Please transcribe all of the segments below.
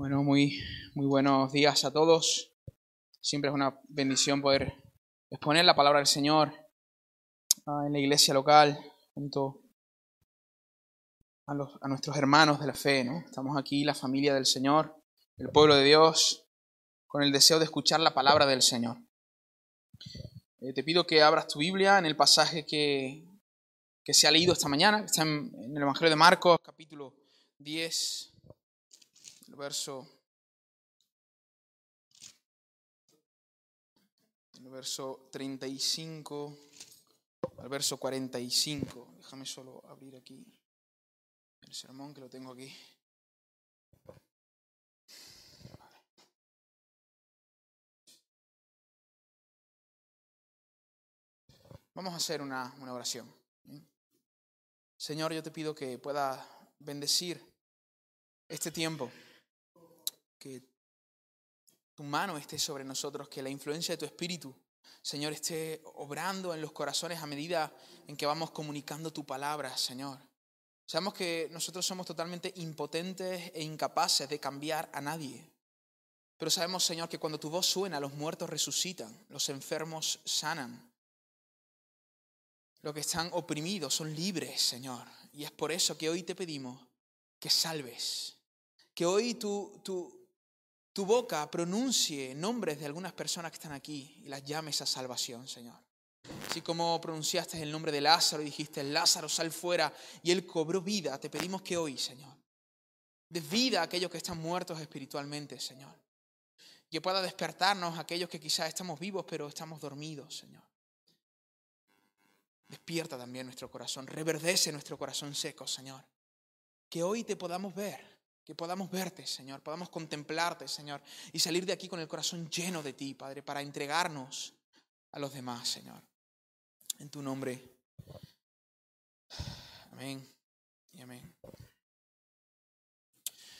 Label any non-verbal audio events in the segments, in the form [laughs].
Bueno, muy, muy buenos días a todos. Siempre es una bendición poder exponer la palabra del Señor ah, en la iglesia local junto a, los, a nuestros hermanos de la fe. ¿no? Estamos aquí, la familia del Señor, el pueblo de Dios, con el deseo de escuchar la palabra del Señor. Eh, te pido que abras tu Biblia en el pasaje que, que se ha leído esta mañana, que está en, en el Evangelio de Marcos, capítulo 10 verso, verso 35 al verso 45. Déjame solo abrir aquí el sermón que lo tengo aquí. Vamos a hacer una, una oración. Señor, yo te pido que pueda bendecir este tiempo tu mano esté sobre nosotros, que la influencia de tu espíritu, Señor, esté obrando en los corazones a medida en que vamos comunicando tu palabra, Señor. Sabemos que nosotros somos totalmente impotentes e incapaces de cambiar a nadie. Pero sabemos, Señor, que cuando tu voz suena, los muertos resucitan, los enfermos sanan. Los que están oprimidos son libres, Señor. Y es por eso que hoy te pedimos que salves. Que hoy tu, tu, tu boca pronuncie nombres de algunas personas que están aquí y las llames a salvación, Señor. Así como pronunciaste el nombre de Lázaro y dijiste, Lázaro, sal fuera, y él cobró vida, te pedimos que hoy, Señor, des vida a aquellos que están muertos espiritualmente, Señor. Que pueda despertarnos a aquellos que quizás estamos vivos, pero estamos dormidos, Señor. Despierta también nuestro corazón, reverdece nuestro corazón seco, Señor. Que hoy te podamos ver que podamos verte, Señor, podamos contemplarte, Señor, y salir de aquí con el corazón lleno de ti, Padre, para entregarnos a los demás, Señor. En tu nombre. Amén y amén.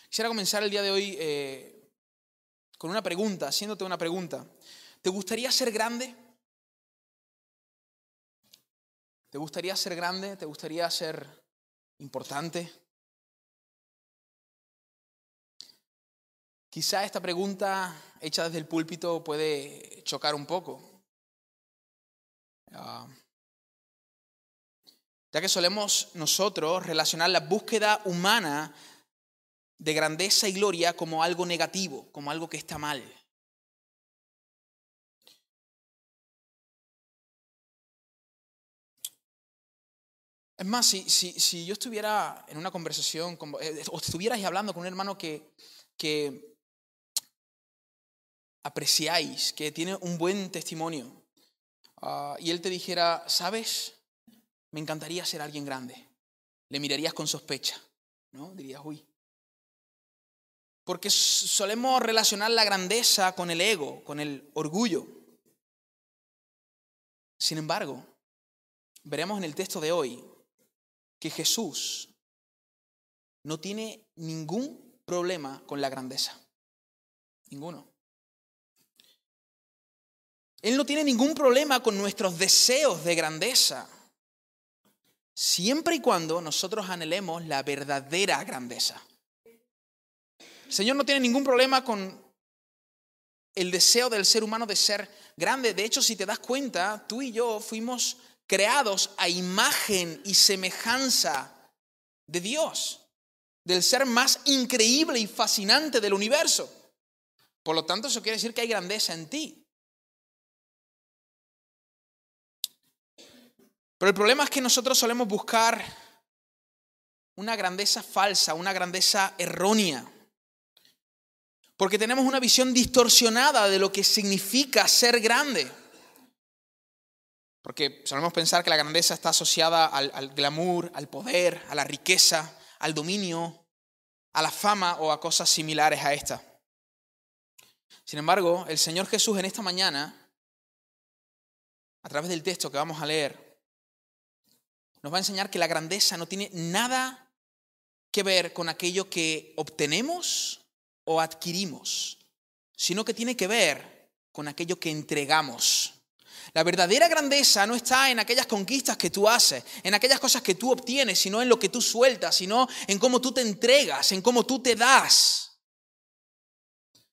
Quisiera comenzar el día de hoy eh, con una pregunta, haciéndote una pregunta. ¿Te gustaría ser grande? ¿Te gustaría ser grande? ¿Te gustaría ser importante? Quizá esta pregunta hecha desde el púlpito puede chocar un poco. Ah, ya que solemos nosotros relacionar la búsqueda humana de grandeza y gloria como algo negativo, como algo que está mal. Es más, si, si, yo estuviera en una conversación, eh, o estuvieras hablando con un hermano que, que apreciáis, que tiene un buen testimonio, ah, y él te dijera, ¿sabes? Me encantaría ser alguien grande. Le mirarías con sospecha, ¿no? Dirías, uy. Porque solemos relacionar la grandeza con el ego, con el orgullo. Sin embargo, veremos en el texto de hoy que Jesús no tiene ningún problema con la grandeza. Ninguno. Él no tiene ningún problema con nuestros deseos de grandeza, siempre y cuando nosotros anhelemos la verdadera grandeza. El Señor no tiene ningún problema con el deseo del ser humano de ser grande. De hecho, si te das cuenta, tú y yo fuimos creados a imagen y semejanza de Dios, del ser más increíble y fascinante del universo. Por lo tanto, eso quiere decir que hay grandeza en ti. Pero el problema es que nosotros solemos buscar una grandeza falsa, una grandeza errónea. Porque tenemos una visión distorsionada de lo que significa ser grande. Porque solemos pensar que la grandeza está asociada al, glamour, al poder, a la riqueza, al dominio, a la fama o a cosas similares a esta. Sin embargo, el Señor Jesús en esta mañana, a través del texto que vamos a leer, nos va a enseñar que la grandeza no tiene nada que ver con aquello que obtenemos o adquirimos, sino que tiene que ver con aquello que entregamos. La verdadera grandeza no está en aquellas conquistas que tú haces, en aquellas cosas que tú obtienes, sino en lo que tú sueltas, sino en cómo tú te entregas, en cómo tú te das.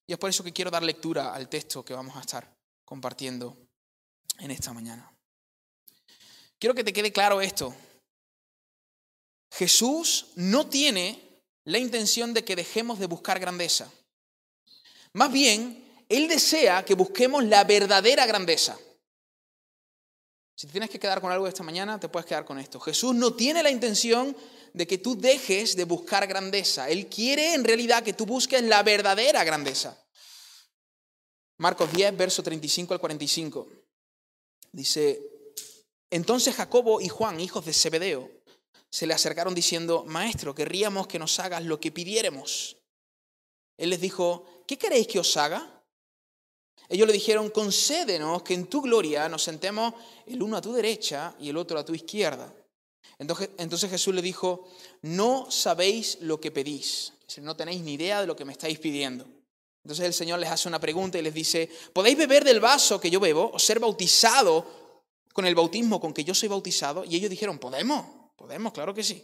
Y es por eso que quiero dar lectura al texto que vamos a estar compartiendo en esta mañana. Quiero que te quede claro esto. Jesús no tiene la intención de que dejemos de buscar grandeza. Más bien, Él desea que busquemos la verdadera grandeza. Si tienes que quedar con algo esta mañana, te puedes quedar con esto. Jesús no tiene la intención de que tú dejes de buscar grandeza. Él quiere en realidad que tú busques la verdadera grandeza. Marcos 10, verso 35 al 45. Dice, entonces Jacobo y Juan, hijos de Zebedeo, se le acercaron diciendo, Maestro, querríamos que nos hagas lo que pidiéremos. Él les dijo, ¿qué queréis que os haga? Ellos le dijeron, concédenos que en tu gloria nos sentemos el uno a tu derecha y el otro a tu izquierda. Entonces, Jesús le dijo, no sabéis lo que pedís, no tenéis ni idea de lo que me estáis pidiendo. Entonces el Señor les hace una pregunta y les dice, ¿podéis beber del vaso que yo bebo o ser bautizado con el bautismo con que yo soy bautizado? Y ellos dijeron, podemos, podemos, claro que sí.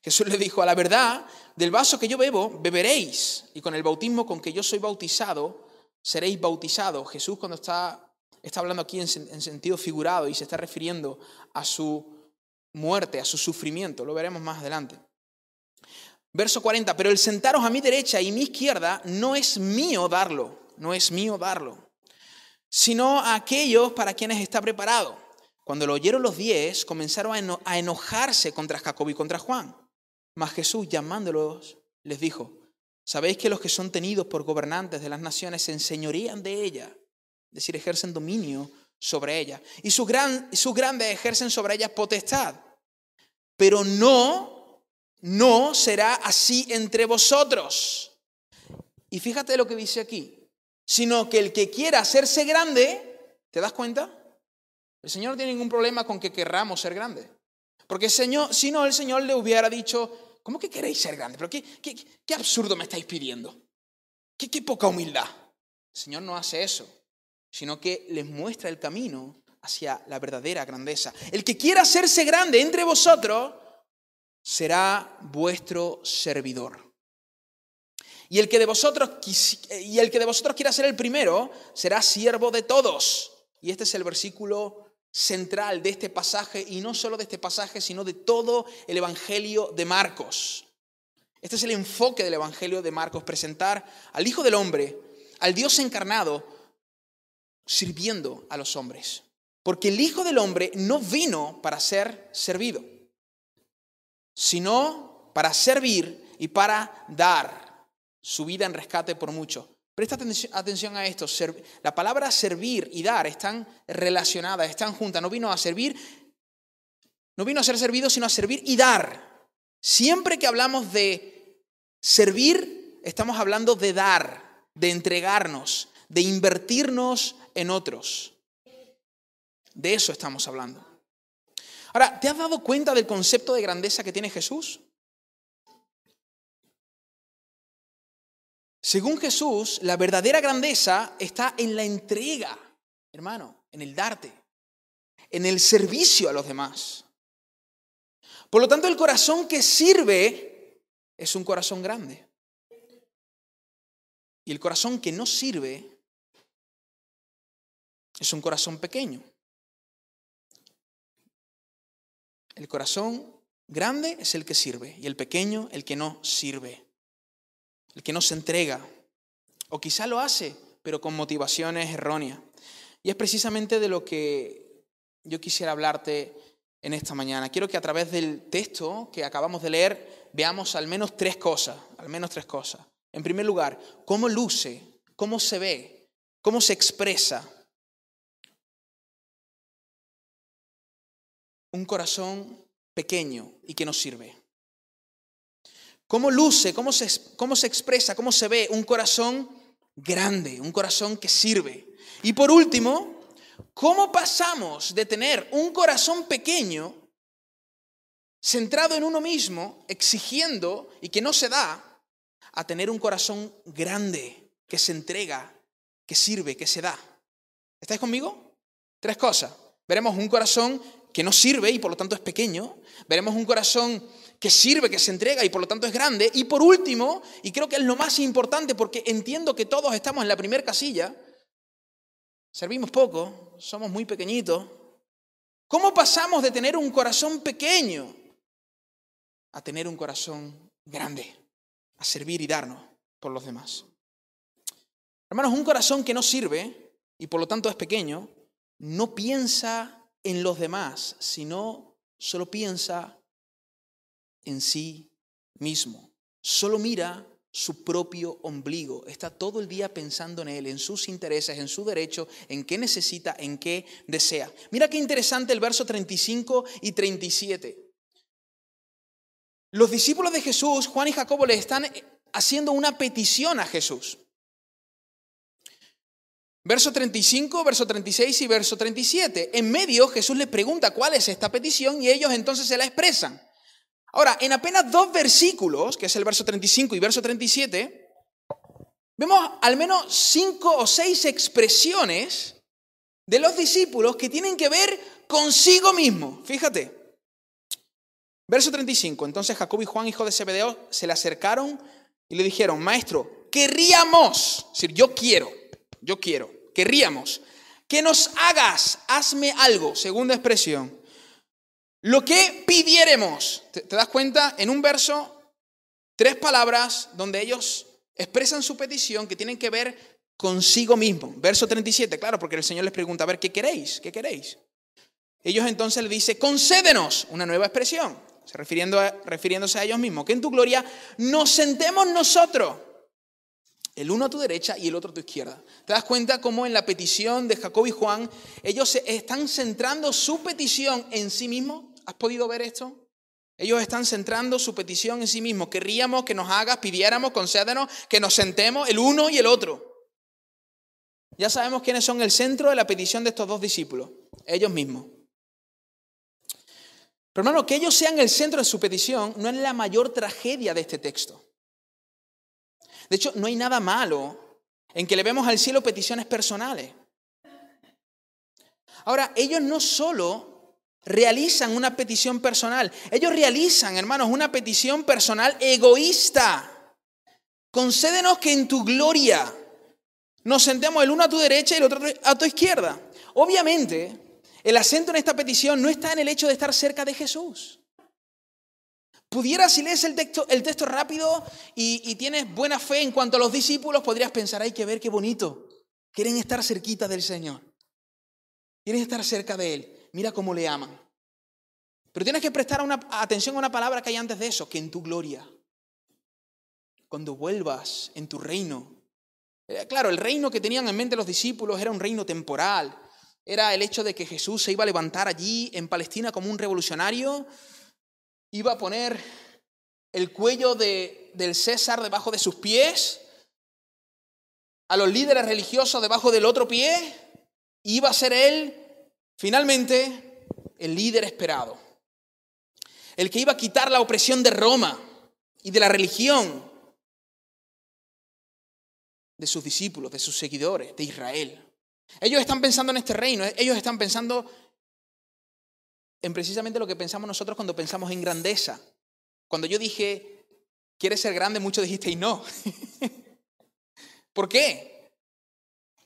Jesús les dijo, a la verdad, del vaso que yo bebo, beberéis, y con el bautismo con que yo soy bautizado, seréis bautizados. Jesús cuando está, está hablando aquí en, en sentido figurado y se está refiriendo a su muerte, a su sufrimiento, lo veremos más adelante. Verso 40, pero el sentaros a mi derecha y mi izquierda no es mío darlo, no es mío darlo, sino a aquellos para quienes está preparado. Cuando lo oyeron los diez, comenzaron a enojarse contra Jacob y contra Juan. Mas Jesús, llamándolos, les dijo, ¿sabéis que los que son tenidos por gobernantes de las naciones se enseñorían de ella? Es decir, ejercen dominio sobre ella. Y sus, gran, sus grandes ejercen sobre ellas potestad. Pero no, no será así entre vosotros. Y fíjate lo que dice aquí. Sino que el que quiera hacerse grande, ¿te das cuenta? El Señor no tiene ningún problema con que querramos ser grandes. Porque si no, el Señor le hubiera dicho, ¿cómo que queréis ser grandes? ¿Pero qué, qué, absurdo me estáis pidiendo? ¿Qué, qué poca humildad? El Señor no hace eso sino que les muestra el camino hacia la verdadera grandeza. El que quiera hacerse grande entre vosotros será vuestro servidor. Y el que de vosotros y el que de vosotros quiera ser el primero será siervo de todos. Y este es el versículo central de este pasaje y no solo de este pasaje, sino de todo el evangelio de Marcos. Este es el enfoque del evangelio de Marcos, presentar al Hijo del hombre, al Dios encarnado sirviendo a los hombres. Porque el Hijo del Hombre no vino para ser servido, sino para servir y para dar su vida en rescate por muchos. Presta atención a esto. La palabra servir y dar están relacionadas, están juntas. No vino a servir, no vino a ser servido, sino a servir y dar. Siempre que hablamos de servir, estamos hablando de dar, de entregarnos, de invertirnos en otros. De eso estamos hablando. Ahora, ¿te has dado cuenta del concepto de grandeza que tiene Jesús? Según Jesús, la verdadera grandeza está en la entrega, hermano, en el darte, en el servicio a los demás. Por lo tanto, el corazón que sirve es un corazón grande. Y el corazón que no sirve es un corazón pequeño. El corazón grande es el que sirve y el pequeño el que no sirve, el que no se entrega. O quizá lo hace, pero con motivaciones erróneas. Y es precisamente de lo que yo quisiera hablarte en esta mañana. Quiero que a través del texto que acabamos de leer veamos al menos tres cosas, al menos tres cosas. En primer lugar, cómo luce, cómo se ve, cómo se expresa un corazón pequeño y que nos sirve. ¿Cómo luce, cómo se, cómo se expresa, cómo se ve un corazón grande, un corazón que sirve? Y por último, ¿cómo pasamos de tener un corazón pequeño, centrado en uno mismo, exigiendo y que no se da, a tener un corazón grande, que se entrega, que sirve, que se da? ¿Estáis conmigo? Tres cosas. Veremos un corazón que no sirve y por lo tanto es pequeño. Veremos un corazón que sirve, que se entrega y por lo tanto es grande. Y por último, y creo que es lo más importante porque entiendo que todos estamos en la primera casilla, servimos poco, somos muy pequeñitos. ¿Cómo pasamos de tener un corazón pequeño a tener un corazón grande, a servir y darnos por los demás? Hermanos, un corazón que no sirve y por lo tanto es pequeño, no piensa en los demás, sino solo piensa en sí mismo. Solo mira su propio ombligo. Está todo el día pensando en él, en sus intereses, en su derecho, en qué necesita, en qué desea. Mira qué interesante el verso 35 y 37. Los discípulos de Jesús, Juan y Jacobo, le están haciendo una petición a Jesús. Verso 35, verso 36 y verso 37. En medio Jesús les pregunta cuál es esta petición y ellos entonces se la expresan. Ahora, en apenas dos versículos, que es el verso 35 y verso 37, vemos al menos cinco o seis expresiones de los discípulos que tienen que ver consigo mismo. Fíjate. Verso 35. Entonces Jacob y Juan, hijo de Zebedeo, se le acercaron y le dijeron, maestro, querríamos, es decir, yo quiero yo quiero, querríamos, que nos hagas, hazme algo, segunda expresión, lo que pidiéremos. ¿Te, das cuenta? En un verso, tres palabras donde ellos expresan su petición que tienen que ver consigo mismo. Verso 37, claro, porque el Señor les pregunta, a ver, ¿qué queréis? ¿Qué queréis? Ellos entonces le dicen, concédenos, una nueva expresión, refiriéndose a ellos mismos, que en tu gloria nos sentemos nosotros el uno a tu derecha y el otro a tu izquierda. ¿Te das cuenta cómo en la petición de Jacob y Juan ellos están centrando su petición en sí mismos? ¿Has podido ver esto? Ellos están centrando su petición en sí mismos. Querríamos que nos hagas, pidiéramos, concédenos, que nos sentemos el uno y el otro. Ya sabemos quiénes son el centro de la petición de estos dos discípulos, ellos mismos. Pero hermano, que ellos sean el centro de su petición no es la mayor tragedia de este texto. De hecho, no hay nada malo en que le vemos al cielo peticiones personales. Ahora, ellos no solo realizan una petición personal, ellos realizan, hermanos, una petición personal egoísta. Concédenos que en tu gloria nos sentemos el uno a tu derecha y el otro a tu izquierda. Obviamente, el acento en esta petición no está en el hecho de estar cerca de Jesús. Pudieras, si lees el texto, el texto rápido y, tienes buena fe en cuanto a los discípulos, podrías pensar, hay que ver qué bonito. Quieren estar cerquita del Señor. Quieren estar cerca de Él. Mira cómo le aman. Pero tienes que prestar una, atención a una palabra que hay antes de eso, que en tu gloria. Cuando vuelvas en tu reino. Eh, claro, el reino que tenían en mente los discípulos era un reino temporal. Era el hecho de que Jesús se iba a levantar allí en Palestina como un revolucionario iba a poner el cuello de, del César debajo de sus pies, a los líderes religiosos debajo del otro pie, iba a ser él finalmente el líder esperado, el que iba a quitar la opresión de Roma y de la religión de sus discípulos, de sus seguidores, de Israel. Ellos están pensando en este reino, ellos están pensando en precisamente lo que pensamos nosotros cuando pensamos en grandeza. Cuando yo dije, ¿quieres ser grande? Muchos dijisteis no. [laughs] ¿Por qué?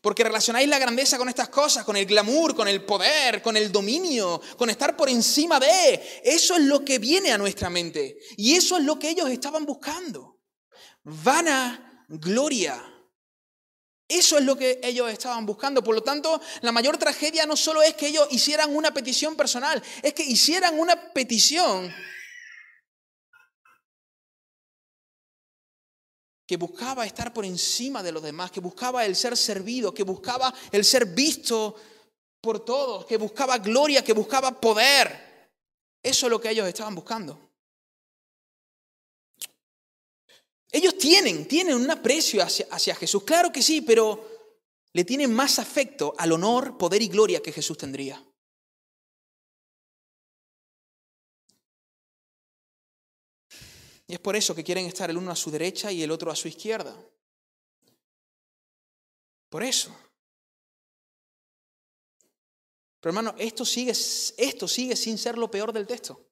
Porque relacionáis la grandeza con estas cosas, con el glamour, con el poder, con el dominio, con estar por encima de. Eso es lo que viene a nuestra mente. Y eso es lo que ellos estaban buscando. Vana gloria. Eso es lo que ellos estaban buscando. Por lo tanto, la mayor tragedia no solo es que ellos hicieran una petición personal, es que hicieran una petición que buscaba estar por encima de los demás, que buscaba el ser servido, que buscaba el ser visto por todos, que buscaba gloria, que buscaba poder. Eso es lo que ellos estaban buscando. Ellos tienen, tienen un aprecio hacia, hacia Jesús, claro que sí, pero le tienen más afecto al honor, poder y gloria que Jesús tendría. Y es por eso que quieren estar el uno a su derecha y el otro a su izquierda. Por eso. Pero hermano, esto sigue, esto sigue sin ser lo peor del texto.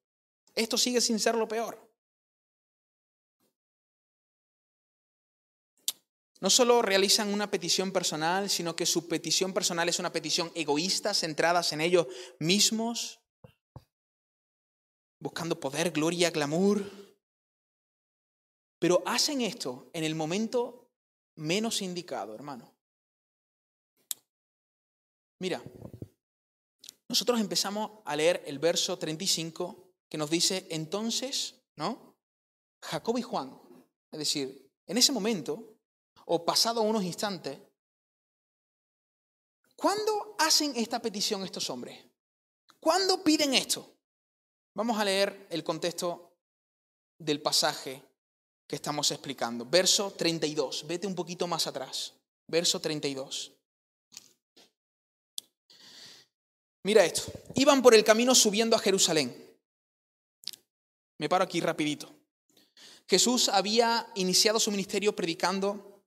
Esto sigue sin ser lo peor. No solo realizan una petición personal, sino que su petición personal es una petición egoísta, centrada en ellos mismos, buscando poder, gloria, glamour. Pero hacen esto en el momento menos indicado, hermano. Mira, nosotros empezamos a leer el verso 35 que nos dice, entonces, ¿no? Jacob y Juan, es decir, en ese momento, o pasado unos instantes, ¿cuándo hacen esta petición estos hombres? ¿Cuándo piden esto? Vamos a leer el contexto del pasaje que estamos explicando. Verso 32, vete un poquito más atrás. Verso 32. Mira esto, iban por el camino subiendo a Jerusalén. Me paro aquí rapidito. Jesús había iniciado su ministerio predicando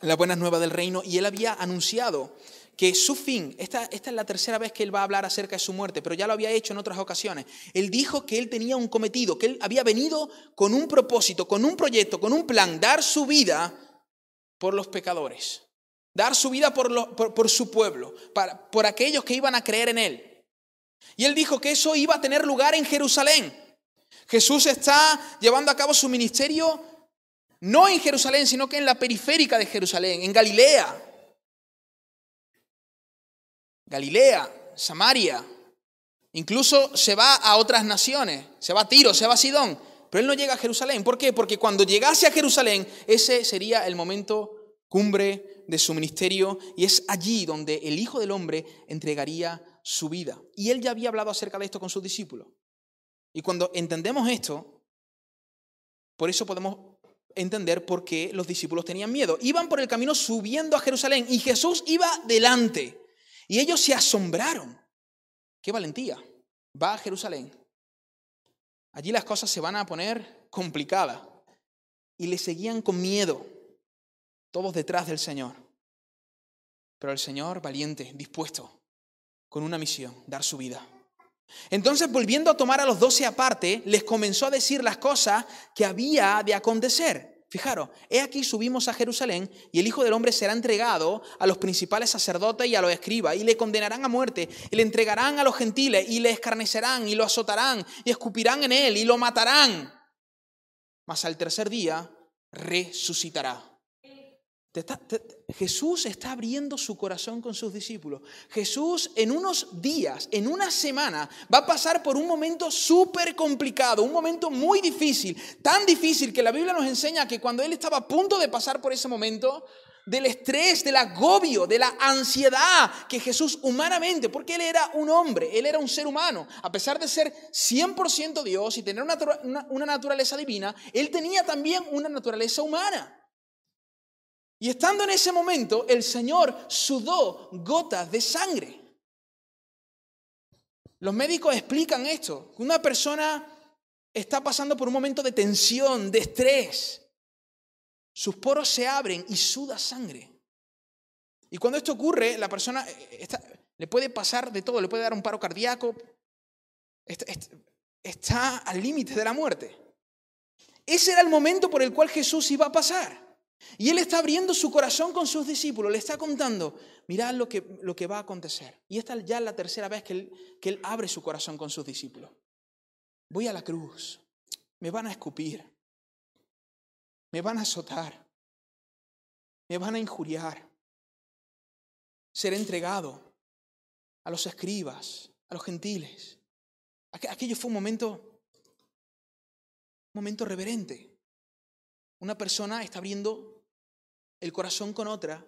las buenas nuevas del reino y él había anunciado que su fin, esta, esta, es la tercera vez que él va a hablar acerca de su muerte, pero ya lo había hecho en otras ocasiones. Él dijo que él tenía un cometido, que él había venido con un propósito, con un proyecto, con un plan, dar su vida por los pecadores, dar su vida por, por, su pueblo, por aquellos que iban a creer en él. Y él dijo que eso iba a tener lugar en Jerusalén. Jesús está llevando a cabo su ministerio no en Jerusalén, sino que en la periférica de Jerusalén, en Galilea. Galilea, Samaria. Incluso se va a otras naciones, se va a Tiro, se va a Sidón, pero él no llega a Jerusalén. ¿Por qué? Porque cuando llegase a Jerusalén, ese sería el momento cumbre de su ministerio y es allí donde el Hijo del Hombre entregaría su vida. Y él ya había hablado acerca de esto con sus discípulos. Y cuando entendemos esto, por eso podemos entender por qué los discípulos tenían miedo. Iban por el camino subiendo a Jerusalén y Jesús iba delante. Y ellos se asombraron. ¡Qué valentía! Va a Jerusalén. Allí las cosas se van a poner complicadas. Y le seguían con miedo, todos detrás del Señor. Pero el Señor valiente, dispuesto, con una misión, dar su vida. Entonces, volviendo a tomar a los doce aparte, les comenzó a decir las cosas que había de acontecer. Fijaros, he aquí subimos a Jerusalén y el Hijo del Hombre será entregado a los principales sacerdotes y a los escribas y le condenarán a muerte y le entregarán a los gentiles y le escarnecerán y lo azotarán y escupirán en él y lo matarán. Mas al tercer día resucitará. Jesús está abriendo su corazón con sus discípulos. Jesús en unos días, en una semana, va a pasar por un momento súper complicado, un momento muy difícil, tan difícil que la Biblia nos enseña que cuando Él estaba a punto de pasar por ese momento, del estrés, del agobio, de la ansiedad que Jesús humanamente, porque Él era un hombre, Él era un ser humano, a pesar de ser 100% Dios y tener una, una naturaleza divina, Él tenía también una naturaleza humana. Y estando en ese momento, el Señor sudó gotas de sangre. Los médicos explican esto, una persona está pasando por un momento de tensión, de estrés. Sus poros se abren y suda sangre. Y cuando esto ocurre, la persona eh, le puede pasar de todo, le puede dar un paro cardíaco, está al límite de la muerte. Ese era el momento por el cual Jesús iba a pasar. Y Él está abriendo su corazón con sus discípulos, le está contando, mirad lo que, lo que va a acontecer. Y esta ya es la tercera vez que él, que él abre su corazón con sus discípulos. Voy a la cruz, me van a escupir, me van a azotar, me van a injuriar, seré entregado a los escribas, a los gentiles. Aquello fue un momento, un momento reverente. Una persona está abriendo el corazón con otra,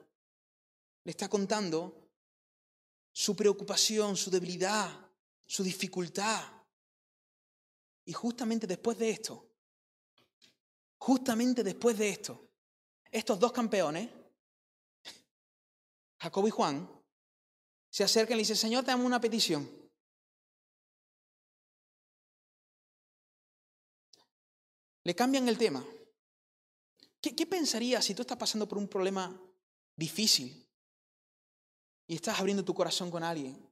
le está contando su preocupación, su debilidad, su dificultad. Y justamente después de esto, justamente después de esto, estos dos campeones, Jacob y Juan, se acercan y le dicen, Señor, te damos una petición. Le cambian el tema. ¿Qué, pensarías si tú estás pasando por un problema difícil y estás abriendo tu corazón con alguien?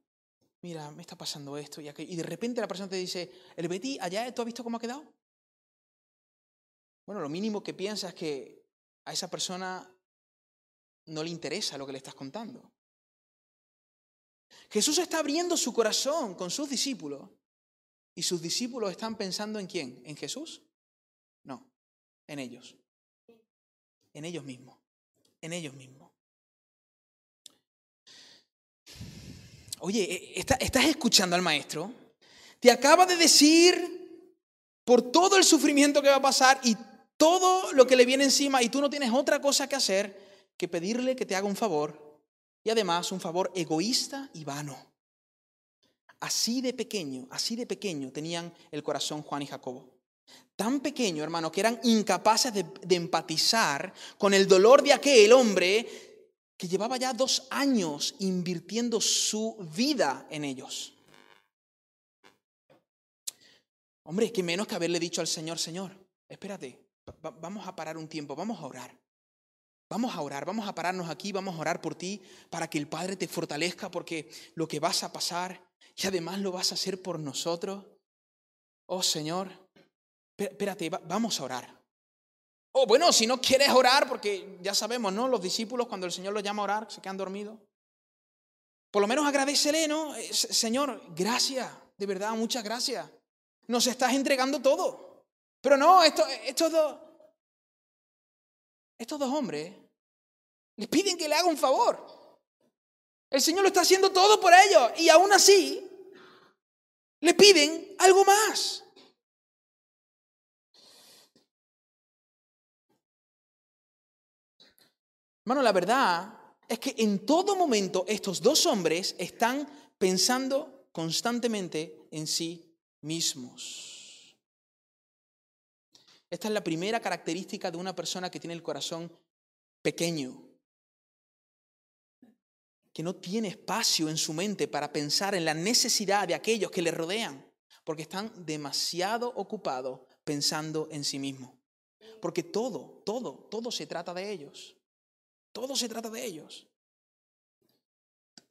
Mira, me está pasando esto y aquello. Y de repente la persona te dice, el Betty, allá, ¿tú has visto cómo ha quedado? Bueno, lo mínimo que piensas es que a esa persona no le interesa lo que le estás contando. Jesús está abriendo su corazón con sus discípulos y sus discípulos están pensando en quién, en Jesús. No, en ellos, en ellos mismos, en ellos mismos. Oye, eh, ¿estás escuchando al maestro? Te acaba de decir por todo el sufrimiento que va a pasar y todo lo que le viene encima y tú no tienes otra cosa que hacer que pedirle que te haga un favor y además un favor egoísta y vano. Así de pequeño, así de pequeño tenían el corazón Juan y Jacobo. Tan pequeño, hermano, que eran incapaces de, empatizar con el dolor de aquel hombre que llevaba ya dos años invirtiendo su vida en ellos. Hombre, que menos que haberle dicho al Señor, Señor, espérate, vamos a parar un tiempo, vamos a orar. Vamos a orar, vamos a pararnos aquí, vamos a orar por ti para que el Padre te fortalezca porque lo que vas a pasar y además lo vas a hacer por nosotros. Oh Señor, espérate, vamos a orar. Oh, bueno, si no quieres orar, porque ya sabemos, ¿no? Los discípulos cuando el Señor los llama a orar se quedan dormidos. Por lo menos agradecele, ¿no? Eh, Señor, gracias, de verdad, muchas gracias. Nos estás entregando todo. Pero no, estos, estos dos, estos dos hombres les piden que le haga un favor. El Señor lo está haciendo todo por ellos y aún así le piden algo más. Hermano, la verdad es que en todo momento estos dos hombres están pensando constantemente en sí mismos. Esta es la primera característica de una persona que tiene el corazón pequeño, que no tiene espacio en su mente para pensar en la necesidad de aquellos que le rodean, porque están demasiado ocupados pensando en sí mismos. Porque todo, todo, todo se trata de ellos. Todo se trata de ellos.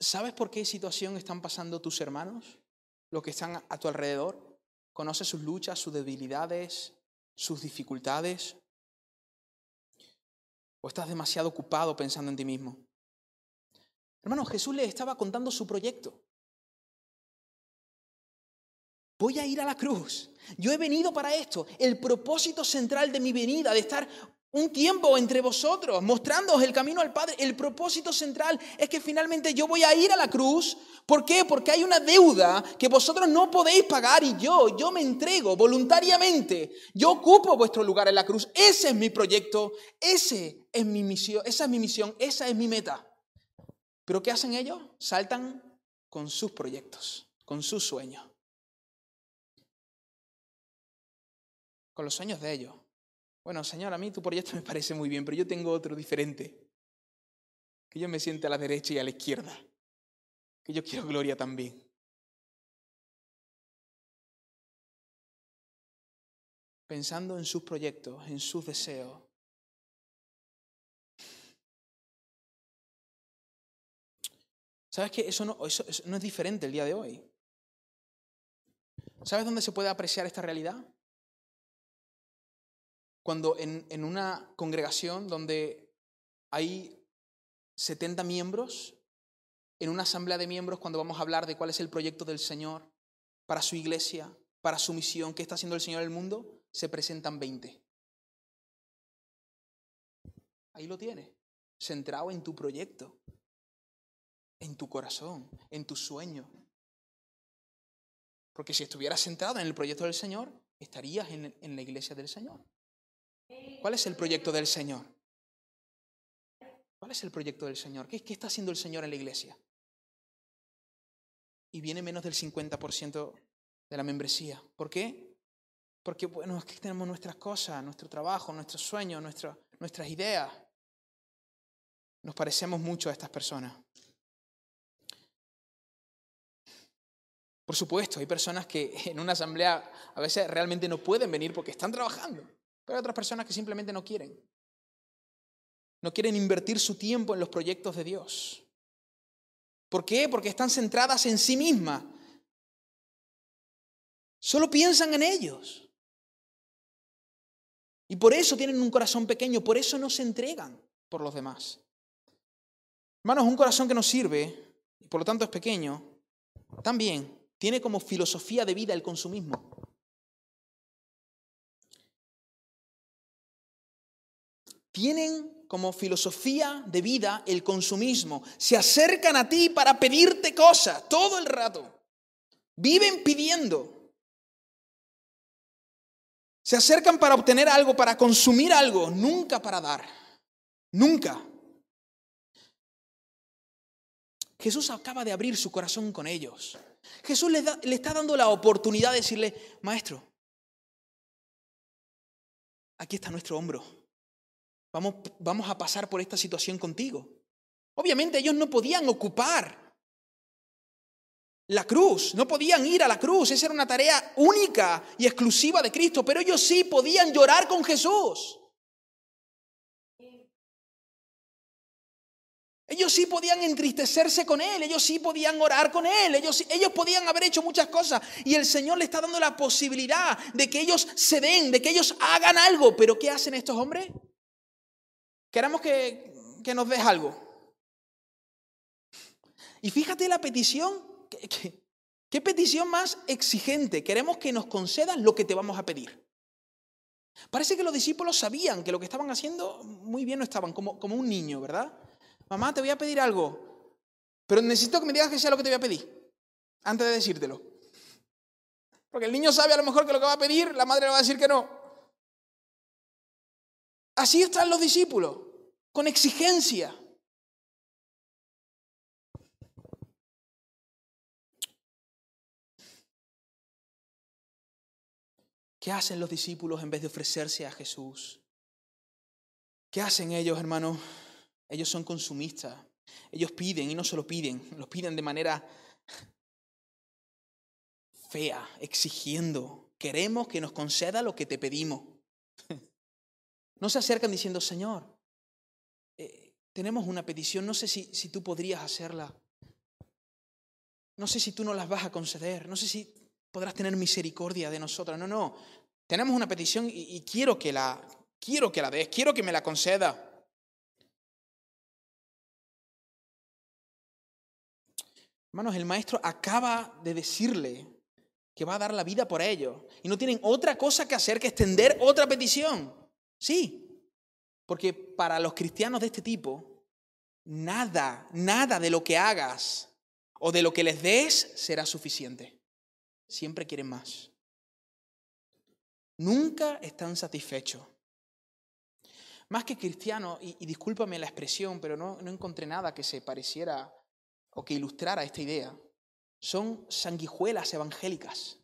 ¿Sabes por qué situación están pasando tus hermanos? Los que están a tu alrededor. ¿Conoces sus luchas, sus debilidades, sus dificultades? ¿O estás demasiado ocupado pensando en ti mismo? Hermano, Jesús le estaba contando su proyecto. Voy a ir a la cruz. Yo he venido para esto. El propósito central de mi venida, de estar un tiempo entre vosotros, mostrándoos el camino al Padre. El propósito central es que finalmente yo voy a ir a la cruz. ¿Por qué? Porque hay una deuda que vosotros no podéis pagar y yo, yo me entrego voluntariamente. Yo ocupo vuestro lugar en la cruz. Ese es mi proyecto, ese es mi misión, esa es mi misión, esa es mi meta. Pero ¿qué hacen ellos? Saltan con sus proyectos, con sus sueños. Con los sueños de ellos. Bueno, Señor, a mí tu proyecto me parece muy bien, pero yo tengo otro diferente. Que yo me siente a la derecha y a la izquierda. Que yo quiero gloria también. Pensando en sus proyectos, en sus deseos. ¿Sabes que eso no, eso no es diferente el día de hoy? ¿Sabes dónde se puede apreciar esta realidad? Cuando en, una congregación donde hay 70 miembros, en una asamblea de miembros, cuando vamos a hablar de cuál es el proyecto del Señor para su iglesia, para su misión, qué está haciendo el Señor en el mundo, se presentan 20. Ahí lo tienes, centrado en tu proyecto, en tu corazón, en tu sueño. Porque si estuvieras centrado en el proyecto del Señor, estarías en la iglesia del Señor. ¿Cuál es el proyecto del Señor? ¿Cuál es el proyecto del Señor? ¿Qué, está haciendo el Señor en la iglesia? Y viene menos del 50% de la membresía. ¿Por qué? Porque, bueno, es que tenemos nuestras cosas, nuestro trabajo, nuestros sueños, nuestras ideas. Nos parecemos mucho a estas personas. Por supuesto, hay personas que en una asamblea a veces realmente no pueden venir porque están trabajando. Pero hay otras personas que simplemente no quieren. No quieren invertir su tiempo en los proyectos de Dios. ¿Por qué? Porque están centradas en sí mismas. Solo piensan en ellos. Y por eso tienen un corazón pequeño, por eso no se entregan por los demás. Hermanos, un corazón que no sirve, y por lo tanto es pequeño, también tiene como filosofía de vida el consumismo. Tienen como filosofía de vida el consumismo. Se acercan a ti para pedirte cosas todo el rato. Viven pidiendo. Se acercan para obtener algo, para consumir algo, nunca para dar. Nunca. Jesús acaba de abrir su corazón con ellos. Jesús le, está dando la oportunidad de decirle, maestro, aquí está nuestro hombro. Vamos, vamos a pasar por esta situación contigo. Obviamente ellos no podían ocupar la cruz, no podían ir a la cruz, esa era una tarea única y exclusiva de Cristo, pero ellos sí podían llorar con Jesús. Ellos sí podían entristecerse con Él, ellos sí podían orar con Él, ellos, ellos podían haber hecho muchas cosas. Y el Señor le está dando la posibilidad de que ellos se den, de que ellos hagan algo. Pero ¿qué hacen estos hombres? Queremos que, que nos des algo. Y fíjate la petición, ¿qué, petición más exigente? Queremos que nos concedas lo que te vamos a pedir. Parece que los discípulos sabían que lo que estaban haciendo muy bien no estaban, como, como un niño, ¿verdad? mamá, te voy a pedir algo, pero necesito que me digas que sea lo que te voy a pedir, antes de decírtelo. Porque el niño sabe a lo mejor que lo que va a pedir, la madre le va a decir que no. Así están los discípulos, con exigencia. ¿Qué hacen los discípulos en vez de ofrecerse a Jesús? ¿Qué hacen ellos, hermano? Ellos son consumistas. Ellos piden y no solo piden, los piden de manera fea, exigiendo. Queremos que nos conceda lo que te pedimos. [laughs] No se acercan diciendo, Señor, tenemos una petición, no sé si, si tú podrías hacerla. No sé si tú nos las vas a conceder, no sé si podrás tener misericordia de nosotros. No, no, tenemos una petición y, y quiero que la, quiero que la des, quiero que me la conceda. Hermanos, el maestro acaba de decirle que va a dar la vida por ellos y no tienen otra cosa que hacer que extender otra petición. Sí, porque para los cristianos de este tipo, nada, nada de lo que hagas o de lo que les des será suficiente. Siempre quieren más. Nunca están satisfechos. Más que cristianos, y, discúlpame la expresión, pero no, no encontré nada que se pareciera o que ilustrara esta idea son sanguijuelas evangélicas.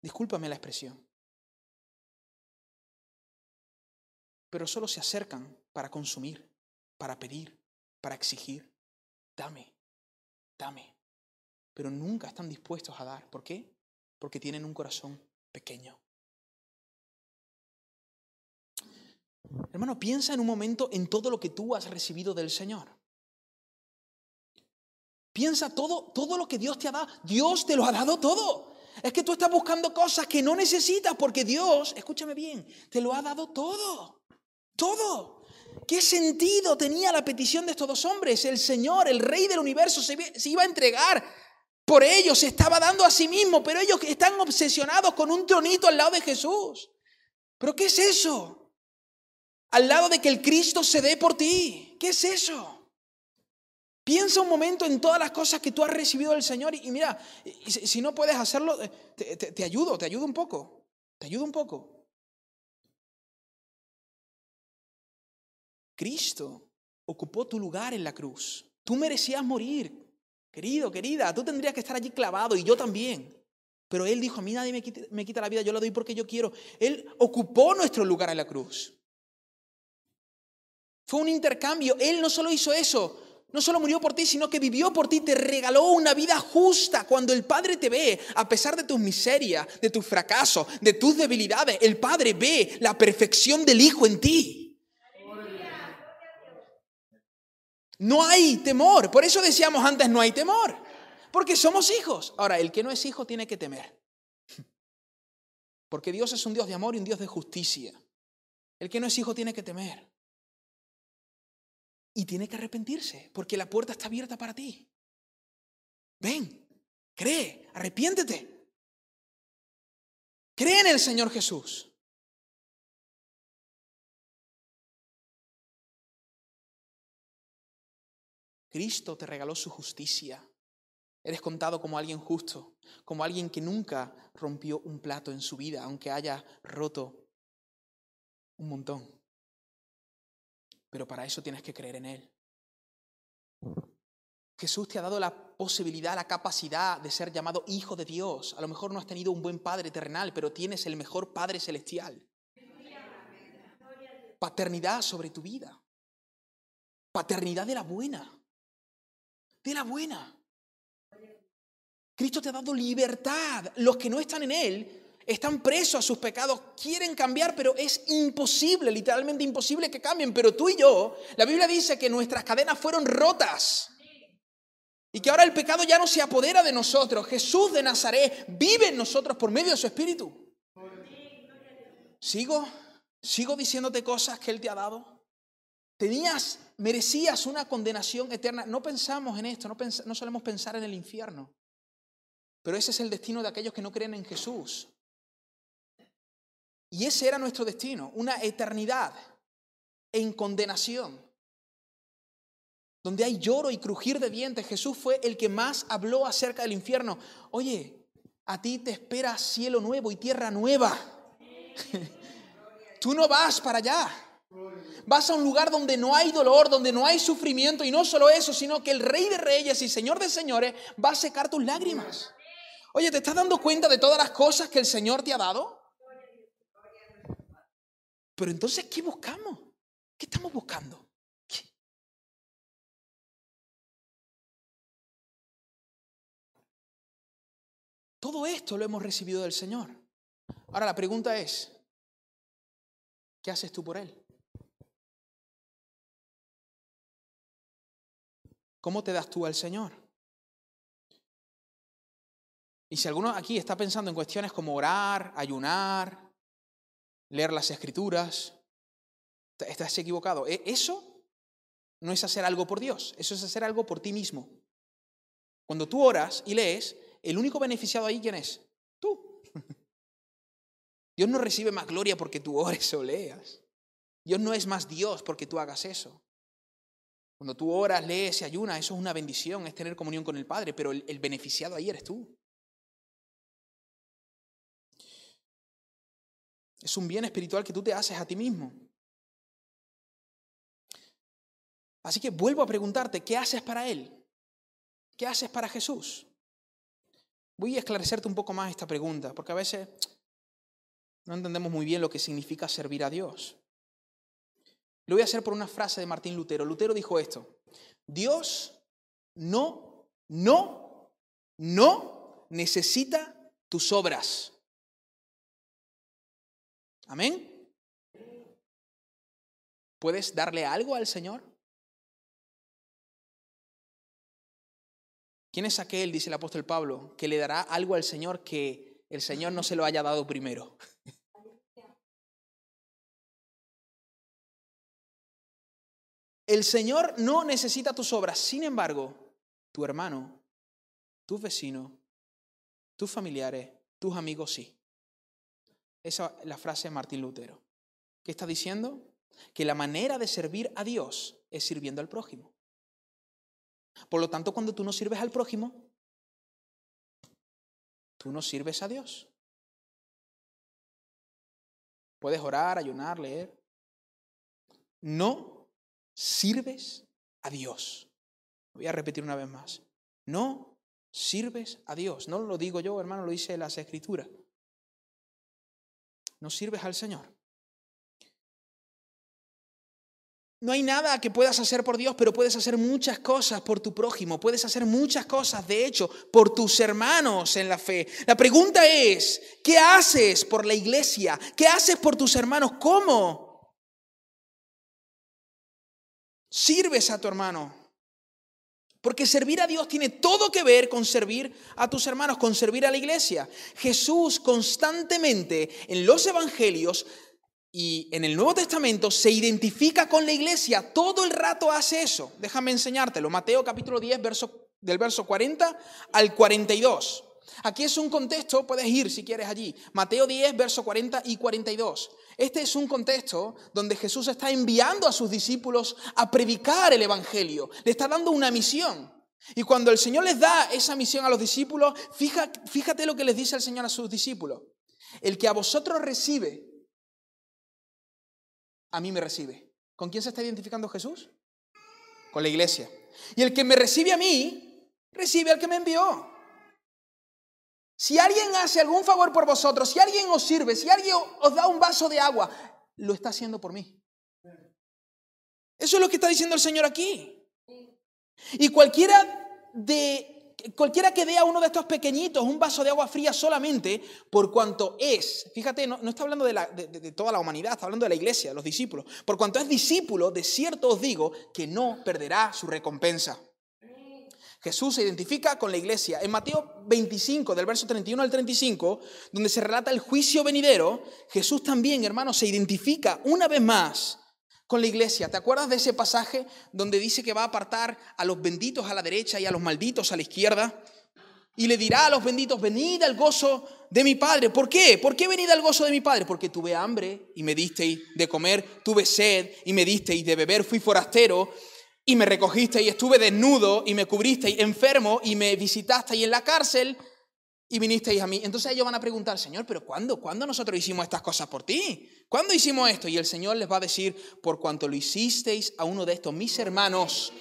Discúlpame la expresión. Pero solo se acercan para consumir, para pedir, para exigir. Dame, dame. Pero nunca están dispuestos a dar. ¿Por qué? Porque tienen un corazón pequeño. Hermano, piensa en un momento en todo lo que tú has recibido del Señor. Piensa todo, todo lo que Dios te ha dado. Dios te lo ha dado todo. Es que tú estás buscando cosas que no necesitas porque Dios, escúchame bien, te lo ha dado todo. Todo. ¿Qué sentido tenía la petición de estos dos hombres? El Señor, el Rey del universo, se, iba a entregar por ellos, se estaba dando a sí mismo, pero ellos están obsesionados con un tronito al lado de Jesús. ¿Pero qué es eso? Al lado de que el Cristo se dé por ti. ¿Qué es eso? Piensa un momento en todas las cosas que tú has recibido del Señor y, mira, si, no puedes hacerlo, eh, te, te ayudo, te ayudo un poco, te ayudo un poco. Cristo ocupó tu lugar en la cruz. Tú merecías morir, querido, querida, tú tendrías que estar allí clavado y yo también. Pero Él dijo, a mí nadie me quita, la vida, yo la doy porque yo quiero. Él ocupó nuestro lugar en la cruz. Fue un intercambio. Él no solo hizo eso, no solo murió por ti, sino que vivió por ti, te regaló una vida justa. Cuando el Padre te ve, a pesar de tus miserias, de tus fracasos, de tus debilidades, el Padre ve la perfección del Hijo en ti. No hay temor. Por eso decíamos antes, no hay temor. Porque somos hijos. Ahora, el que no es hijo tiene que temer. Porque Dios es un Dios de amor y un Dios de justicia. El que no es hijo tiene que temer. Y tiene que arrepentirse, porque la puerta está abierta para ti. Ven, cree, arrepiéntete. Cree en el Señor Jesús. Cristo te regaló su justicia. Eres contado como alguien justo, como alguien que nunca rompió un plato en su vida, aunque haya roto un montón. Pero para eso tienes que creer en Él. Jesús te ha dado la posibilidad, la capacidad de ser llamado hijo de Dios. A lo mejor no has tenido un buen padre terrenal, pero tienes el mejor padre celestial. Paternidad sobre tu vida. Paternidad de la buena. De la buena. Cristo te ha dado libertad. Los que no están en Él están presos a sus pecados, quieren cambiar, pero es imposible, literalmente imposible que cambien. Pero tú y yo, la Biblia dice que nuestras cadenas fueron rotas. Y que ahora el pecado ya no se apodera de nosotros. Jesús de Nazaret vive en nosotros por medio de su Espíritu. ¿Sigo? ¿Sigo diciéndote cosas que Él te ha dado? Tenías, merecías una condenación eterna. No pensamos en esto, no, no solemos pensar en el infierno. Pero ese es el destino de aquellos que no creen en Jesús. Y ese era nuestro destino, una eternidad en condenación, donde hay lloro y crujir de dientes. Jesús fue el que más habló acerca del infierno. Oye, a ti te espera cielo nuevo y tierra nueva. [laughs] Tú no vas para allá. Vas a un lugar donde no hay dolor, donde no hay sufrimiento y no solo eso, sino que el Rey de Reyes y Señor de Señores va a secar tus lágrimas. Oye, ¿te estás dando cuenta de todas las cosas que el Señor te ha dado? Pero entonces, ¿qué buscamos? ¿Qué estamos buscando? Todo esto lo hemos recibido del Señor. Ahora la pregunta es, ¿qué haces tú por Él? ¿Cómo te das tú al Señor? Y si alguno aquí está pensando en cuestiones como orar, ayunar, leer las escrituras, estás equivocado. E, eso no es hacer algo por Dios, eso es hacer algo por ti mismo. Cuando tú oras y lees, el único beneficiado ahí, ¿quién es? Tú. [laughs] Dios no recibe más gloria porque tú ores o leas. Dios no es más Dios porque tú hagas eso. Cuando tú oras, lees y ayunas, eso es una bendición, es tener comunión con el Padre, pero el beneficiado ahí eres tú. Es un bien espiritual que tú te haces a ti mismo. Así que vuelvo a preguntarte, ¿qué haces para Él? ¿Qué haces para Jesús? Voy a esclarecerte un poco más esta pregunta, porque a veces no entendemos muy bien lo que significa servir a Dios. Lo voy a hacer por una frase de Martín Lutero. Lutero dijo esto, Dios no, no, no necesita tus obras. Amén. ¿Puedes darle algo al Señor? ¿Quién es aquel, dice el apóstol Pablo, que le dará algo al Señor que el Señor no se lo haya dado primero? [laughs] El Señor no necesita tus obras, sin embargo, tu hermano, tu vecino, tus familiares, tus amigos sí. Esa es la frase de Martín Lutero. ¿Qué está diciendo? Que la manera de servir a Dios es sirviendo al prójimo. Por lo tanto, cuando tú no sirves al prójimo, tú no sirves a Dios. Puedes orar, ayunar, leer. No sirves a Dios. Voy a repetir una vez más. No sirves a Dios. No lo digo yo, hermano, lo dice las escrituras no sirves al Señor. No hay nada que puedas hacer por Dios, pero puedes hacer muchas cosas por tu prójimo, puedes hacer muchas cosas, de hecho, por tus hermanos en la fe. La pregunta es, ¿qué haces por la iglesia? ¿Qué haces por tus hermanos? ¿Cómo? Sirves a tu hermano. Porque servir a Dios tiene todo que ver con servir a tus hermanos, con servir a la iglesia. Jesús constantemente en los evangelios y en el Nuevo Testamento se identifica con la iglesia, todo el rato hace eso. Déjame enseñártelo. Mateo capítulo 10, verso, del verso 40 al 42. Aquí es un contexto, puedes ir si quieres allí. Mateo 10, verso 40 y 42. Este es un contexto donde Jesús está enviando a sus discípulos a predicar el Evangelio. Le está dando una misión. Y cuando el Señor les da esa misión a los discípulos, fíjate lo que les dice el Señor a sus discípulos. El que a vosotros recibe, a mí me recibe. ¿Con quién se está identificando Jesús? Con la iglesia. Y el que me recibe a mí, recibe al que me envió. Si alguien hace algún favor por vosotros, si alguien os sirve, si alguien os da un vaso de agua, lo está haciendo por mí. Eso es lo que está diciendo el Señor aquí. Y cualquiera de cualquiera que dé a uno de estos pequeñitos un vaso de agua fría solamente por cuanto es, fíjate, no, está hablando de, de, toda la humanidad, está hablando de la iglesia, de los discípulos, por cuanto es discípulo, de cierto os digo que no perderá su recompensa. Jesús se identifica con la iglesia. En Mateo 25, del verso 31 al 35, donde se relata el juicio venidero, Jesús también, hermano, se identifica una vez más con la iglesia. ¿Te acuerdas de ese pasaje donde dice que va a apartar a los benditos a la derecha y a los malditos a la izquierda? Y le dirá a los benditos, venid al gozo de mi Padre. ¿Por qué? ¿Por qué venid al gozo de mi Padre? Porque tuve hambre y me disteis de comer, tuve sed y me disteis de beber, fui forastero y me recogisteis, estuve desnudo y me cubristeis, enfermo y me visitasteis en la cárcel y vinisteis a mí. Entonces ellos van a preguntar, Señor, pero ¿cuándo? ¿Cuándo nosotros hicimos estas cosas por ti? ¿Cuándo hicimos esto? Y el Señor les va a decir, por cuanto lo hicisteis a uno de estos, mis hermanos,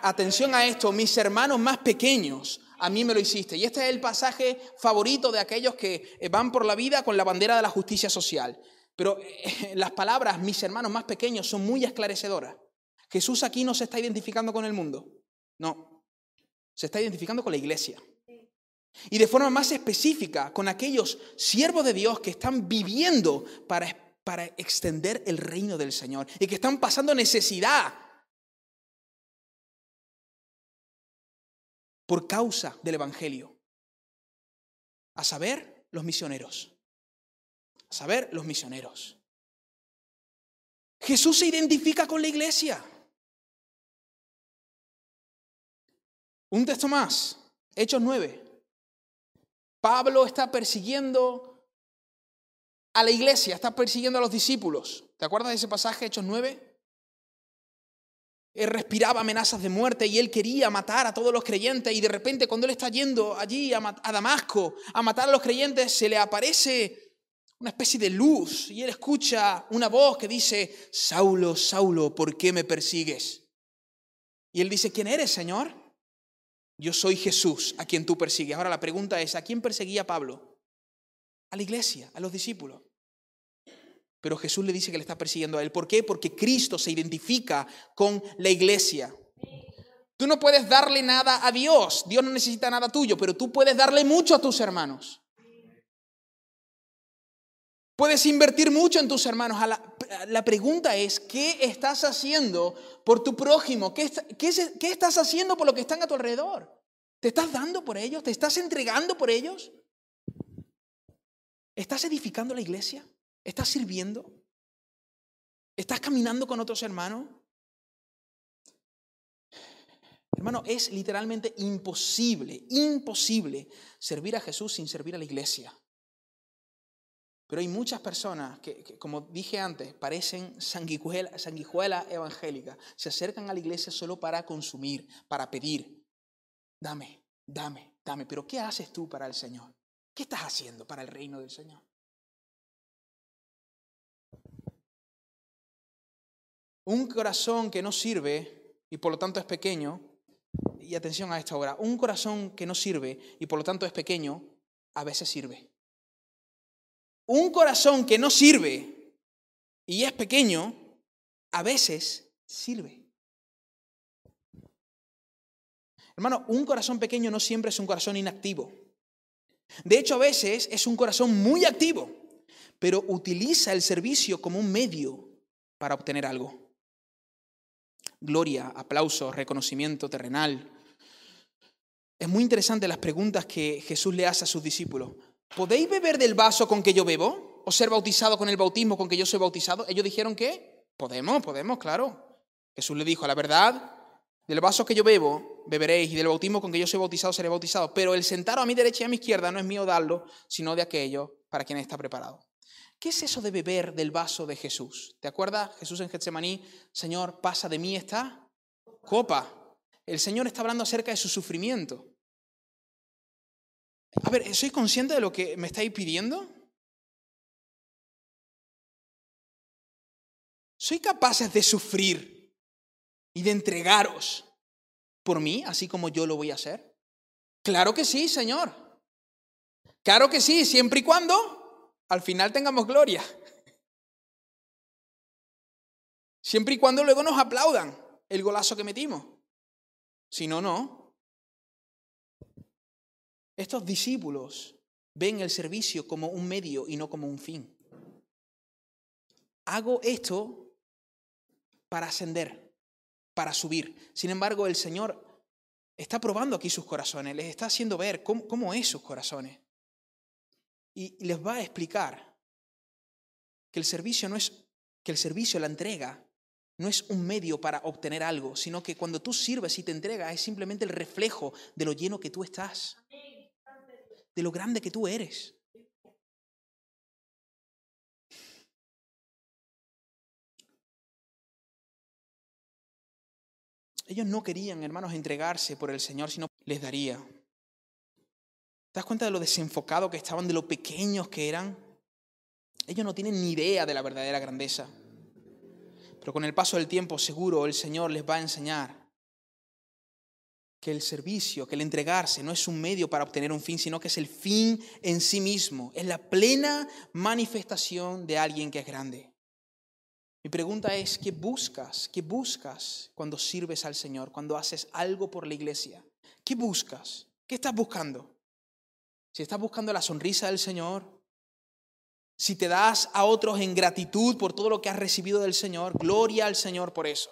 atención a esto, mis hermanos más pequeños, a mí me lo hiciste. Y este es el pasaje favorito de aquellos que eh, van por la vida con la bandera de la justicia social. Pero eh, [laughs] las palabras, mis hermanos más pequeños, son muy esclarecedoras. Jesús aquí no se está identificando con el mundo, no, se está identificando con la iglesia. Y de forma más específica con aquellos siervos de Dios que están viviendo para para extender el reino del Señor y que están pasando necesidad por causa del Evangelio. A saber, los misioneros. A saber, los misioneros. Jesús se identifica con la iglesia. Un texto más, Hechos 9. Pablo está persiguiendo a la iglesia, está persiguiendo a los discípulos. ¿Te acuerdas de ese pasaje, Hechos 9? Él respiraba amenazas de muerte y él quería matar a todos los creyentes y de repente cuando él está yendo allí a, Damasco a matar a los creyentes se le aparece una especie de luz y él escucha una voz que dice, Saulo, Saulo, ¿por qué me persigues? Y él dice, ¿quién eres, Señor? Yo soy Jesús, a quien tú persigues. Ahora la pregunta es, ¿a quién perseguía Pablo? a la iglesia, a los discípulos. Pero Jesús le dice que le está persiguiendo a él. ¿Por qué? Porque Cristo se identifica con la iglesia. Tú no puedes darle nada a Dios. Dios no necesita nada tuyo, pero tú puedes darle mucho a tus hermanos. Puedes invertir mucho en tus hermanos. La, pregunta es, ¿qué estás haciendo por tu prójimo? ¿Qué, ¿Qué estás haciendo por lo que están a tu alrededor? ¿Te estás dando por ellos? ¿Te estás entregando por ellos? ¿Estás edificando la iglesia? ¿Estás sirviendo? ¿Estás caminando con otros hermanos? Hermano, es literalmente imposible, imposible servir a Jesús sin servir a la iglesia. Pero hay muchas personas que, como dije antes, parecen sanguijuela, sanguijuela evangélica. Se acercan a la iglesia solo para consumir, para pedir. Dame, dame, dame. Pero ¿qué haces tú para el Señor? ¿Qué estás haciendo para el reino del Señor? Un corazón que no sirve y por lo tanto es pequeño, y atención a esta hora, un corazón que no sirve y por lo tanto es pequeño, a veces sirve. Un corazón que no sirve y es pequeño, a veces sirve. Hermano, un corazón pequeño no siempre es un corazón inactivo. De hecho, a veces es un corazón muy activo, pero utiliza el servicio como un medio para obtener algo. Gloria, aplauso, reconocimiento terrenal. Es muy interesante las preguntas que Jesús le hace a sus discípulos. ¿Podéis beber del vaso con que yo bebo? o ser bautizado con el bautismo con que yo soy bautizado? Ellos dijeron que podemos, podemos, claro. Jesús le dijo, la verdad, del vaso que yo bebo, beberéis, y del bautismo con que yo soy bautizado, seré bautizado. Pero el sentaros a mi derecha y a mi izquierda no es mío darlo, sino de aquello para quien está preparado. ¿Qué es eso de beber del vaso de Jesús? ¿Te acuerdas Jesús en Getsemaní? Señor, pasa de mí esta copa. El Señor está hablando acerca de su sufrimiento. A ver, ¿soy consciente de lo que me estáis pidiendo? ¿Soy capaces de sufrir y de entregaros por mí, así como yo lo voy a hacer? Claro que sí, Señor. Claro que sí, siempre y cuando al final tengamos gloria. Siempre y cuando luego nos aplaudan el golazo que metimos. Si no, no. Estos discípulos ven el servicio como un medio y no como un fin. Hago esto para ascender, para subir. Sin embargo, el Señor está probando aquí sus corazones, les está haciendo ver cómo, cómo es sus corazones y les va a explicar que el servicio no es que el servicio, la entrega, no es un medio para obtener algo, sino que cuando tú sirves y te entregas es simplemente el reflejo de lo lleno que tú estás, de lo grande que tú eres. Ellos no querían, hermanos, entregarse por el Señor, sino les daría. ¿Te das cuenta de lo desenfocado que estaban, de lo pequeños que eran? Ellos no tienen ni idea de la verdadera grandeza. Pero con el paso del tiempo seguro el Señor les va a enseñar que el servicio, que el entregarse no es un medio para obtener un fin, sino que es el fin en sí mismo, es la plena manifestación de alguien que es grande. Mi pregunta es, ¿qué buscas? ¿Qué buscas cuando sirves al Señor, cuando haces algo por la iglesia? ¿Qué buscas? ¿Qué estás buscando? si estás buscando la sonrisa del Señor, si te das a otros en gratitud por todo lo que has recibido del Señor, gloria al Señor por eso.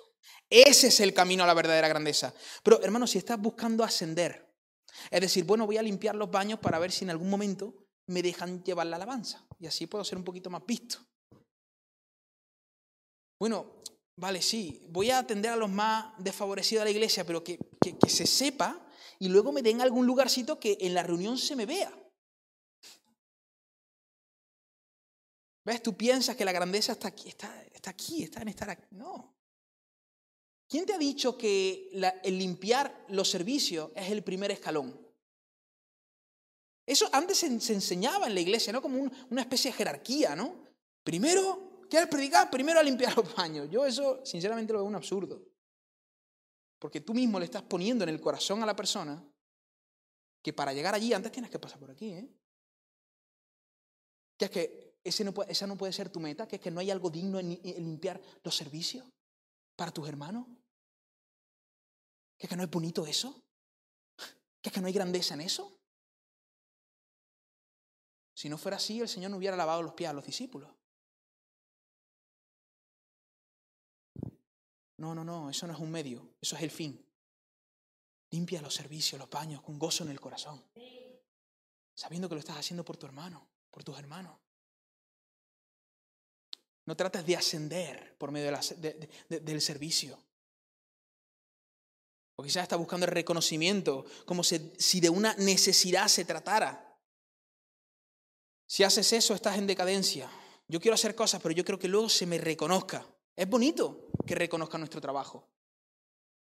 Ese es el camino a la verdadera grandeza. Pero hermano, si estás buscando ascender, es decir, bueno, voy a limpiar los baños para ver si en algún momento me dejan llevar la alabanza y así puedo ser un poquito más visto. Bueno, vale, sí, voy a atender a los más desfavorecidos de la iglesia, pero que, que, se sepa y luego me den algún lugarcito que en la reunión se me vea. ¿Ves? Tú piensas que la grandeza está aquí, está, está aquí, está en estar aquí. No. ¿Quién te ha dicho que el limpiar los servicios es el primer escalón? Eso antes se, enseñaba en la iglesia, ¿no? Como una especie de jerarquía, ¿no? Primero, ¿quieres predicar? Primero a limpiar [laughs] los baños. Yo eso, sinceramente, lo veo un absurdo. Porque tú mismo le estás poniendo en el corazón a la persona que para llegar allí antes tienes que pasar por aquí. ¿eh? Que es que esa no puede ser tu meta, que es que no hay algo digno en, limpiar los servicios para tus hermanos. Que es que no es bonito eso. Que es que no hay grandeza en eso. Si no fuera así, el Señor no hubiera lavado los pies a los discípulos. No, no, no, eso no es un medio, eso es el fin. Limpia los servicios, los baños, con gozo en el corazón. Sabiendo que lo estás haciendo por tu hermano, por tus hermanos. No trates de ascender por medio del servicio. O quizás estás buscando el reconocimiento como si de una necesidad se tratara. Si haces eso, estás en decadencia. Yo quiero hacer cosas, pero yo creo que luego se me reconozca. Es bonito que reconozca nuestro trabajo.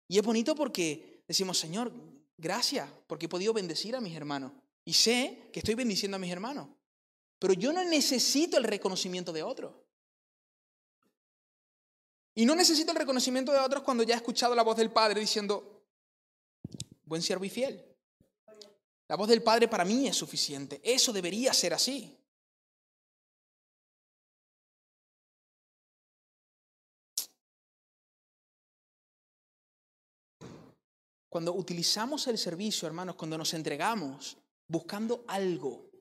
Y es bonito porque decimos, Señor, gracias, porque he podido bendecir a mis hermanos. Y sé que estoy bendiciendo a mis hermanos. Pero yo no necesito el reconocimiento de otros. Y no necesito el reconocimiento de otros cuando ya he escuchado la voz del Padre diciendo, buen siervo y fiel. La voz del Padre para mí es suficiente. Eso debería ser así. Cuando utilizamos el servicio, hermanos, cuando nos entregamos buscando algo,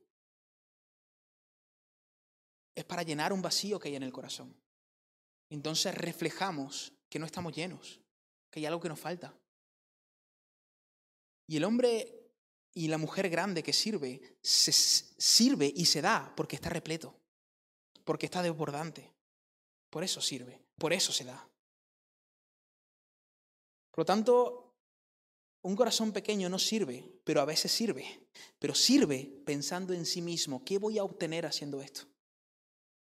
es para llenar un vacío que hay en el corazón. Entonces reflejamos que no estamos llenos, que hay algo que nos falta. Y el hombre y la mujer grande que sirve, se sirve y se da porque está repleto. porque está desbordante. Por eso sirve, por eso se da. Por lo tanto, un corazón pequeño no sirve, pero a veces sirve. Pero sirve pensando en sí mismo, ¿qué voy a obtener haciendo esto?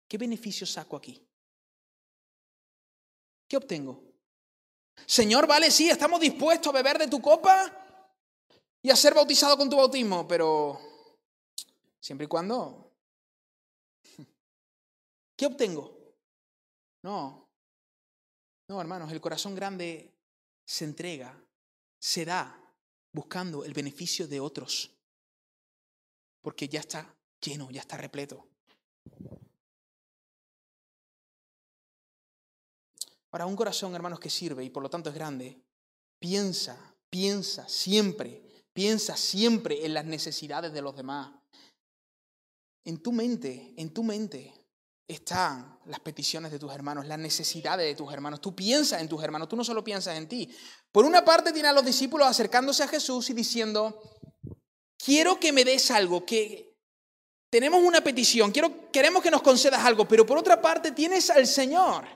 ¿Qué beneficio saco aquí? ¿Qué obtengo? Señor, vale, sí, estamos dispuestos a beber de tu copa y a ser bautizado con tu bautismo, pero siempre y cuando... [laughs] ¿Qué obtengo? No, no, hermanos, el corazón grande se entrega, se da buscando el beneficio de otros, porque ya está lleno, ya está repleto. Ahora, un corazón, hermanos, que sirve y por lo tanto es grande, piensa, piensa siempre, piensa siempre en las necesidades de los demás. En tu mente, en tu mente están las peticiones de tus hermanos, las necesidades de tus hermanos. Tú piensas en tus hermanos, tú no solo piensas en ti. Por una parte tiene a los discípulos acercándose a Jesús y diciendo, quiero que me des algo, que tenemos una petición, quiero, queremos que nos concedas algo, pero por otra parte tienes al Señor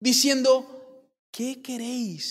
diciendo, ¿qué queréis